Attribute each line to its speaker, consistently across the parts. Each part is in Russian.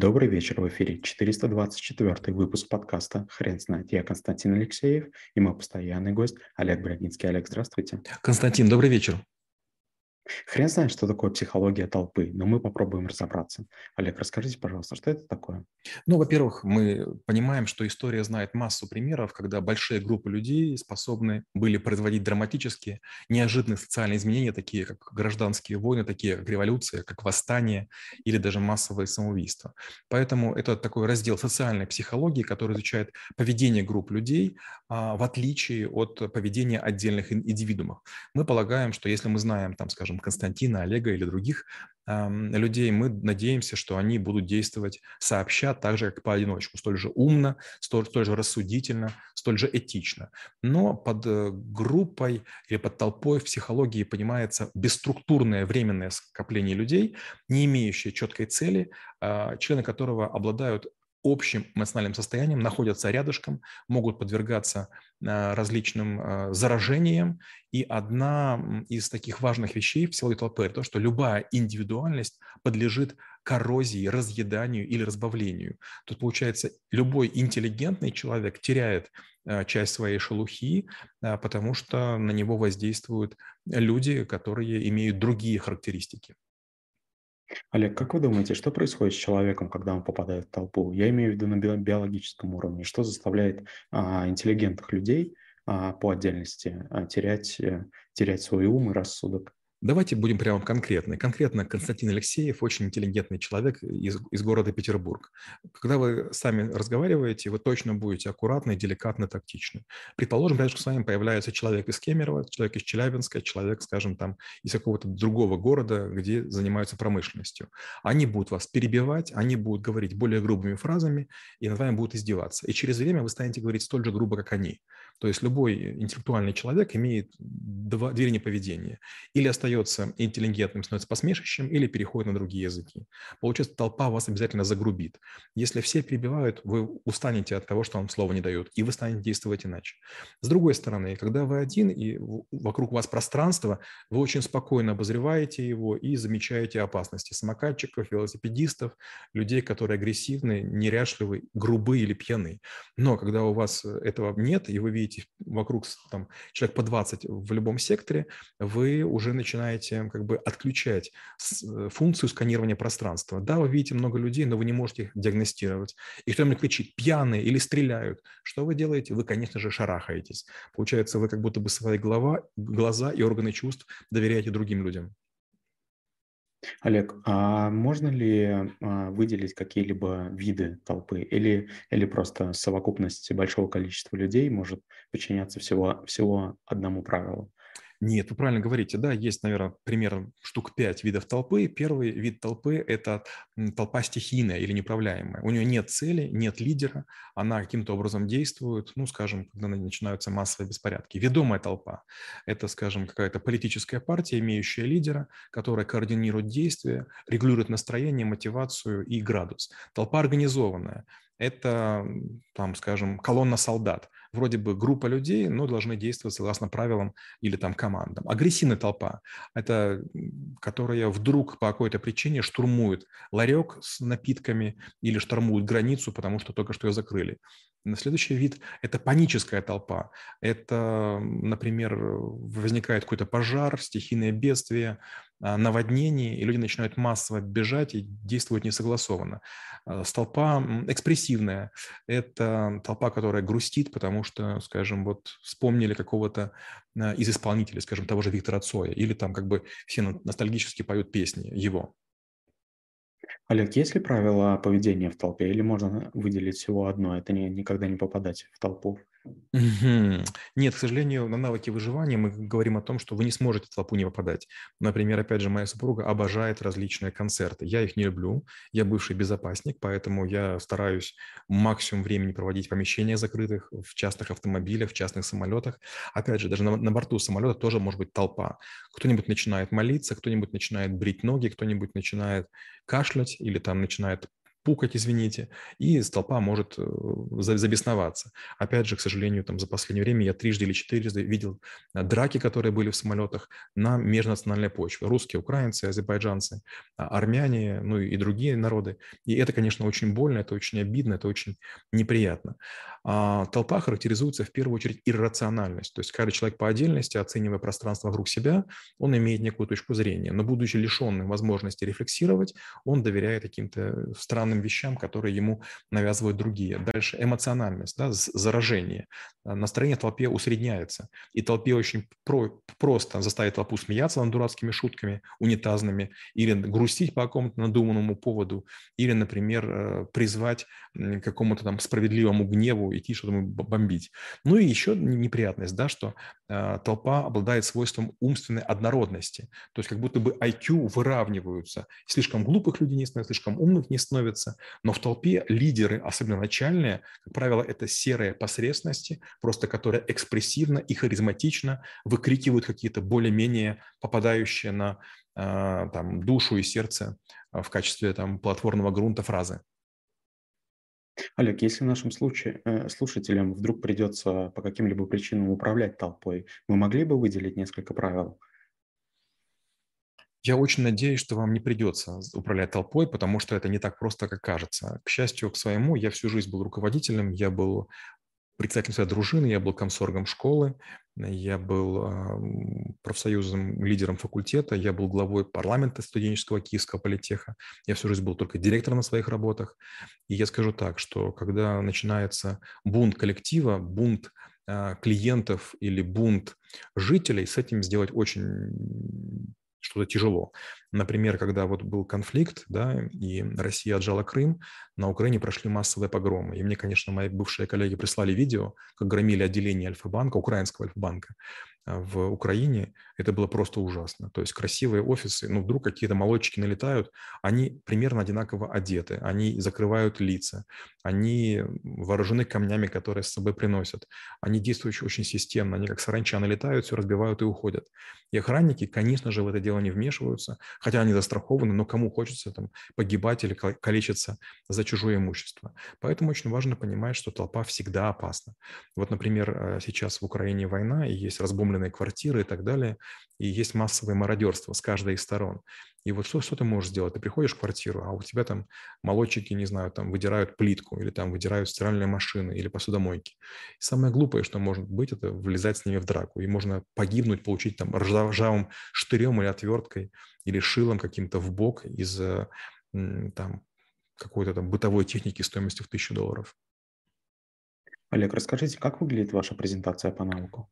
Speaker 1: Добрый вечер, в эфире 424 выпуск подкаста «Хрен знает». Я Константин Алексеев и мой постоянный гость Олег Брагинский. Олег, здравствуйте.
Speaker 2: Константин, добрый вечер.
Speaker 1: Хрен знает, что такое психология толпы, но мы попробуем разобраться. Олег, расскажите, пожалуйста, что это такое?
Speaker 2: Ну, во-первых, мы понимаем, что история знает массу примеров, когда большие группы людей способны были производить драматические, неожиданные социальные изменения, такие как гражданские войны, такие как революция, как восстание или даже массовые самоубийства. Поэтому это такой раздел социальной психологии, который изучает поведение групп людей а, в отличие от поведения отдельных индивидуумов. Мы полагаем, что если мы знаем, там, скажем, Константина, Олега или других людей, мы надеемся, что они будут действовать сообща, так же, как поодиночку, столь же умно, столь, столь же рассудительно, столь же этично. Но под э, группой или под толпой в психологии понимается бесструктурное временное скопление людей, не имеющее четкой цели, а, члены которого обладают общим эмоциональным состоянием, находятся рядышком, могут подвергаться а, различным а, заражениям. И одна из таких важных вещей в силовой толпы – то, что любая индивидуальность подлежит коррозии, разъеданию или разбавлению. Тут, получается, любой интеллигентный человек теряет а, часть своей шелухи, потому что на него воздействуют люди, которые имеют другие характеристики.
Speaker 1: Олег, как вы думаете, что происходит с человеком, когда он попадает в толпу? Я имею в виду на биологическом уровне. Что заставляет а, интеллигентных людей а, по отдельности а, терять, а, терять свой ум и рассудок?
Speaker 2: Давайте будем прямо конкретны. Конкретно Константин Алексеев очень интеллигентный человек из, из города Петербург. Когда вы сами разговариваете, вы точно будете аккуратны, деликатны, тактичны. Предположим, рядом с вами появляется человек из Кемерово, человек из Челябинска, человек, скажем, там из какого-то другого города, где занимаются промышленностью. Они будут вас перебивать, они будут говорить более грубыми фразами и над вами будут издеваться. И через время вы станете говорить столь же грубо, как они. То есть любой интеллектуальный человек имеет два, две линии поведения. Или остается остается интеллигентным, становится посмешищем или переходит на другие языки. Получается, толпа вас обязательно загрубит. Если все перебивают, вы устанете от того, что вам слово не дают, и вы станете действовать иначе. С другой стороны, когда вы один и вокруг вас пространство, вы очень спокойно обозреваете его и замечаете опасности самокатчиков, велосипедистов, людей, которые агрессивны, неряшливы, грубы или пьяны. Но когда у вас этого нет, и вы видите вокруг там, человек по 20 в любом секторе, вы уже начинаете начинаете как бы отключать э, функцию сканирования пространства. Да, вы видите много людей, но вы не можете их диагностировать. И кто-нибудь кричит «пьяные» или «стреляют». Что вы делаете? Вы, конечно же, шарахаетесь. Получается, вы как будто бы свои голова, глаза и органы чувств доверяете другим людям.
Speaker 1: Олег, а можно ли а, выделить какие-либо виды толпы или, или просто совокупность большого количества людей может подчиняться всего, всего одному правилу?
Speaker 2: Нет, вы правильно говорите, да, есть, наверное, примерно штук пять видов толпы. Первый вид толпы – это толпа стихийная или неуправляемая. У нее нет цели, нет лидера, она каким-то образом действует, ну, скажем, когда начинаются массовые беспорядки. Ведомая толпа – это, скажем, какая-то политическая партия, имеющая лидера, которая координирует действия, регулирует настроение, мотивацию и градус. Толпа организованная – это, там, скажем, колонна солдат – вроде бы группа людей, но должны действовать согласно правилам или там командам. Агрессивная толпа – это которая вдруг по какой-то причине штурмует ларек с напитками или штурмует границу, потому что только что ее закрыли. Следующий вид – это паническая толпа. Это, например, возникает какой-то пожар, стихийное бедствие, а, наводнение, и люди начинают массово бежать и действуют несогласованно. А, толпа экспрессивная – это толпа, которая грустит, потому что, скажем, вот вспомнили какого-то а, из исполнителей, скажем, того же Виктора Цоя, или там как бы все ностальгически поют песни его.
Speaker 1: Олег, есть ли правила поведения в толпе или можно выделить всего одно? Это не, никогда не попадать в толпу.
Speaker 2: Нет, к сожалению, на навыки выживания мы говорим о том, что вы не сможете в толпу не попадать. Например, опять же, моя супруга обожает различные концерты. Я их не люблю. Я бывший безопасник, поэтому я стараюсь максимум времени проводить в помещениях закрытых, в частных автомобилях, в частных самолетах. Опять же, даже на, на борту самолета тоже может быть толпа. Кто-нибудь начинает молиться, кто-нибудь начинает брить ноги, кто-нибудь начинает кашлять или там начинает пукать, извините, и толпа может э, забесноваться. Опять же, к сожалению, там за последнее время я трижды или четырежды видел э, драки, которые были в самолетах на межнациональной почве. Русские, украинцы, азербайджанцы, а, армяне, ну и другие народы. И это, конечно, очень больно, это очень обидно, это очень неприятно. А толпа характеризуется в первую очередь иррациональность. То есть каждый человек по отдельности, оценивая пространство вокруг себя, он имеет некую точку зрения. Но будучи лишенным возможности рефлексировать, он доверяет каким-то странным вещам, которые ему навязывают другие. Дальше эмоциональность, да, заражение. А, настроение толпе усредняется. И толпе очень про просто заставить толпу смеяться над дурацкими шутками унитазными или грустить по какому-то надуманному поводу, или, например, э, призвать какому-то там справедливому гневу идти что-то бомбить. Ну и еще неприятность, да, что э, толпа обладает свойством умственной однородности. То есть как будто бы IQ выравниваются. Слишком глупых людей не становится, слишком умных не становится. Но в толпе лидеры, особенно начальные, как правило, это серые посредственности, просто которые экспрессивно и харизматично выкрикивают какие-то более-менее попадающие на э, там, душу и сердце в качестве там, платформного грунта фразы.
Speaker 1: Олег, если в нашем случае э, слушателям вдруг придется по каким-либо причинам управлять толпой, вы могли бы выделить несколько правил?
Speaker 2: Я очень надеюсь, что вам не придется управлять толпой, потому что это не так просто, как кажется. К счастью, к своему, я всю жизнь был руководителем, я был председателем своей дружины, я был комсоргом школы, я был профсоюзным лидером факультета, я был главой парламента студенческого Киевского политеха, я всю жизнь был только директором на своих работах. И я скажу так, что когда начинается бунт коллектива, бунт а, клиентов или бунт жителей, с этим сделать очень что-то тяжело. Например, когда вот был конфликт, да, и Россия отжала Крым, на Украине прошли массовые погромы. И мне, конечно, мои бывшие коллеги прислали видео, как громили отделение Альфа-банка, украинского Альфа-банка. А, в Украине, это было просто ужасно. То есть красивые офисы, ну вдруг какие-то молодчики налетают, они примерно одинаково одеты, они закрывают лица, они вооружены камнями, которые с собой приносят, они действуют очень системно, они как саранча налетают, все разбивают и уходят. И охранники, конечно же, в это дело не вмешиваются, хотя они застрахованы, но кому хочется там погибать или калечиться за чужое имущество. Поэтому очень важно понимать, что толпа всегда опасна. Вот, например, э, сейчас в Украине война, и есть разбомбленные арендованные квартиры и так далее. И есть массовое мародерство с каждой из сторон. И вот что, что ты можешь сделать? Ты приходишь в квартиру, а у тебя там молодчики, не знаю, там выдирают плитку, или там выдирают стиральные машины, или посудомойки. И самое глупое, что может быть, это влезать с ними в драку. И можно погибнуть, получить там ржавым штырем или отверткой, или шилом каким-то в бок из там какой-то там бытовой техники стоимостью в тысячу долларов.
Speaker 1: Олег, расскажите, как выглядит ваша презентация по навыку?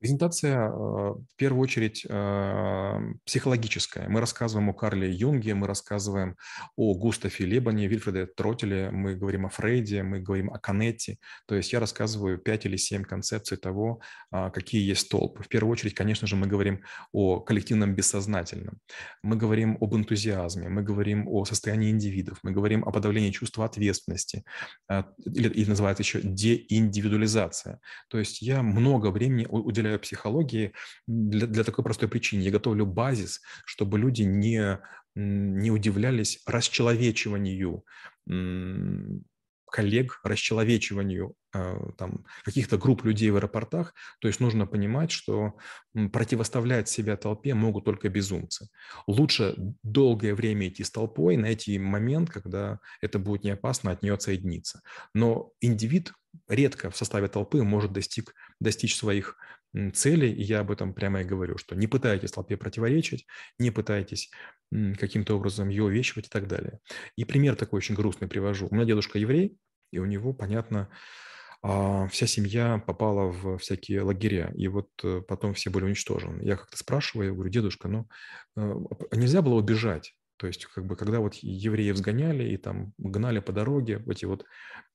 Speaker 2: Презентация э, в первую очередь э, психологическая. Мы рассказываем о Карле Юнге, мы рассказываем о Густаве Лебане, Вильфреде Тротеле, мы говорим о Фрейде, мы говорим о Канетте. То есть я рассказываю пять или семь концепций того, а, какие есть столбы. В первую очередь, конечно же, мы говорим о коллективном бессознательном. Мы говорим об энтузиазме, мы говорим о состоянии индивидов, мы говорим о подавлении чувства ответственности, а, или, или называется еще деиндивидуализация. То есть я много времени уделяю уделяю психологии для, для такой простой причины. Я готовлю базис, чтобы люди не, не удивлялись расчеловечиванию коллег, расчеловечиванию э, там, каких-то групп людей в аэропортах. То есть нужно понимать, что противоставлять себя толпе могут только безумцы. Лучше долгое время идти с толпой, найти момент, когда это будет не опасно от нее отсоединиться. Но индивид редко в составе толпы может достиг, достичь своих целей, и я об этом прямо и говорю, что не пытайтесь толпе противоречить, не пытайтесь каким-то образом ее увещивать и так далее. И пример такой очень грустный привожу. У меня дедушка еврей, и у него, понятно, а, вся семья попала в всякие лагеря, и вот э, потом все были уничтожены. Я как-то спрашиваю, я говорю, дедушка, ну э, нельзя было убежать, то есть, как бы, когда вот евреев сгоняли и там гнали по дороге, эти вот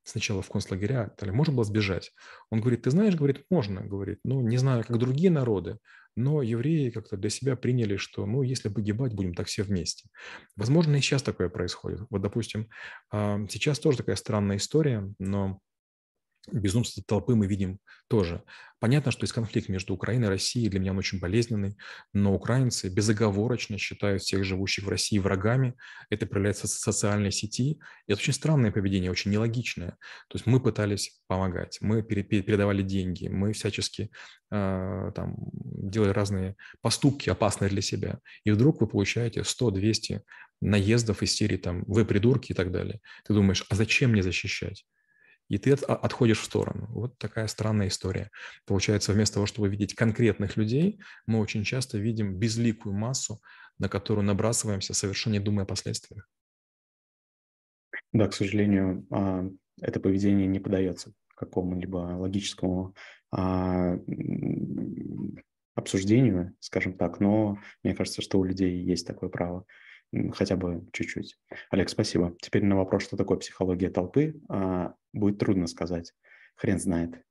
Speaker 2: сначала в концлагеря, далее, можно было сбежать. Он говорит, ты знаешь, говорит, можно, говорит, ну, не знаю, как другие народы, но евреи как-то для себя приняли, что, ну, если погибать, будем так все вместе. Возможно, и сейчас такое происходит. Вот, допустим, а, сейчас тоже такая странная история, но безумство толпы мы видим тоже. Понятно, что есть конфликт между Украиной и Россией, для меня он очень болезненный, но украинцы безоговорочно считают всех живущих в России врагами, это проявляется в социальной сети, и это очень странное поведение, очень нелогичное. То есть мы пытались помогать, мы передавали деньги, мы всячески э, там, делали разные поступки, опасные для себя, и вдруг вы получаете 100-200 наездов из там «вы придурки» и так далее. Ты думаешь, а зачем мне защищать? И ты а, отходишь в сторону. Вот такая странная история. Получается, вместо того, чтобы видеть конкретных людей, мы очень часто видим безликую массу, на которую набрасываемся, совершенно не думая о последствиях.
Speaker 1: Да, к сожалению, а, это поведение не подается какому-либо логическому а, обсуждению, скажем так, но мне кажется, что у людей есть такое право хотя бы чуть-чуть. Олег, спасибо. Теперь на вопрос, что такое психология толпы, а, будет трудно сказать. Хрен знает.